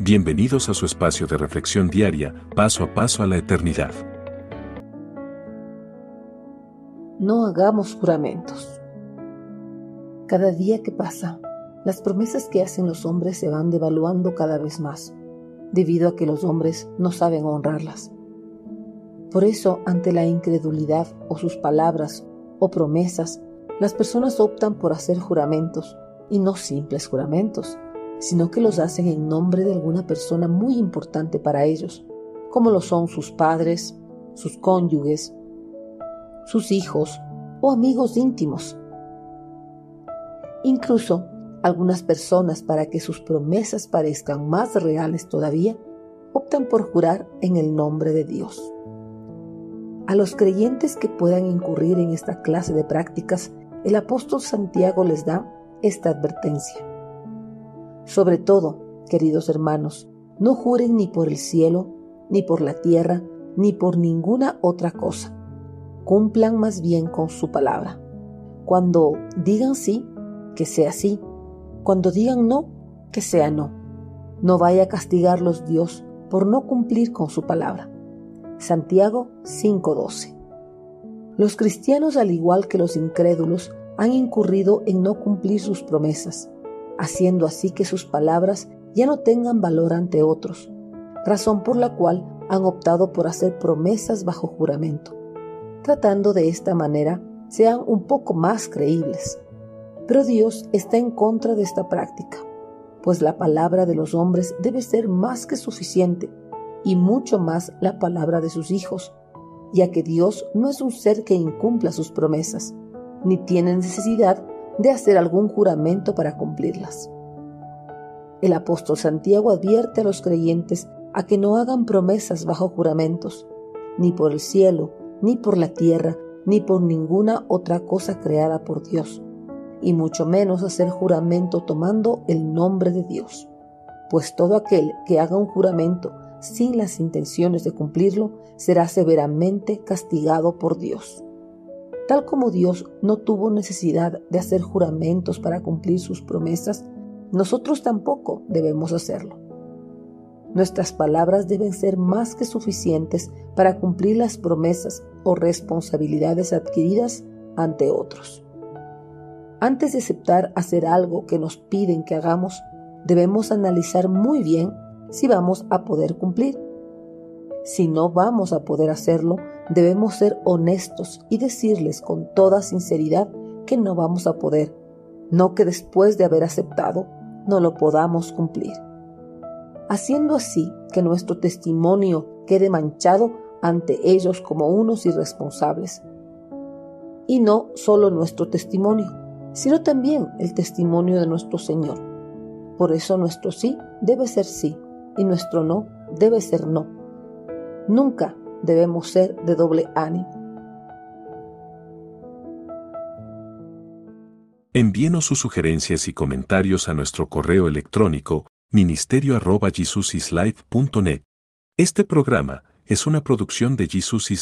Bienvenidos a su espacio de reflexión diaria, paso a paso a la eternidad. No hagamos juramentos. Cada día que pasa, las promesas que hacen los hombres se van devaluando cada vez más, debido a que los hombres no saben honrarlas. Por eso, ante la incredulidad o sus palabras o promesas, las personas optan por hacer juramentos, y no simples juramentos, sino que los hacen en nombre de alguna persona muy importante para ellos, como lo son sus padres, sus cónyuges, sus hijos o amigos íntimos. Incluso algunas personas, para que sus promesas parezcan más reales todavía, optan por jurar en el nombre de Dios. A los creyentes que puedan incurrir en esta clase de prácticas, el apóstol Santiago les da esta advertencia. Sobre todo, queridos hermanos, no juren ni por el cielo, ni por la tierra, ni por ninguna otra cosa. Cumplan más bien con su palabra. Cuando digan sí, que sea sí. Cuando digan no, que sea no. No vaya a castigarlos Dios por no cumplir con su palabra. Santiago 5:12. Los cristianos, al igual que los incrédulos, han incurrido en no cumplir sus promesas haciendo así que sus palabras ya no tengan valor ante otros, razón por la cual han optado por hacer promesas bajo juramento, tratando de esta manera sean un poco más creíbles. Pero Dios está en contra de esta práctica, pues la palabra de los hombres debe ser más que suficiente, y mucho más la palabra de sus hijos, ya que Dios no es un ser que incumpla sus promesas, ni tiene necesidad de hacer algún juramento para cumplirlas. El apóstol Santiago advierte a los creyentes a que no hagan promesas bajo juramentos, ni por el cielo, ni por la tierra, ni por ninguna otra cosa creada por Dios, y mucho menos hacer juramento tomando el nombre de Dios, pues todo aquel que haga un juramento sin las intenciones de cumplirlo será severamente castigado por Dios. Tal como Dios no tuvo necesidad de hacer juramentos para cumplir sus promesas, nosotros tampoco debemos hacerlo. Nuestras palabras deben ser más que suficientes para cumplir las promesas o responsabilidades adquiridas ante otros. Antes de aceptar hacer algo que nos piden que hagamos, debemos analizar muy bien si vamos a poder cumplir. Si no vamos a poder hacerlo, debemos ser honestos y decirles con toda sinceridad que no vamos a poder, no que después de haber aceptado no lo podamos cumplir. Haciendo así que nuestro testimonio quede manchado ante ellos como unos irresponsables. Y no solo nuestro testimonio, sino también el testimonio de nuestro Señor. Por eso nuestro sí debe ser sí y nuestro no debe ser no. Nunca debemos ser de doble ánimo. Envíenos sus sugerencias y comentarios a nuestro correo electrónico ministerio.jesusislife.net. Este programa es una producción de Jesus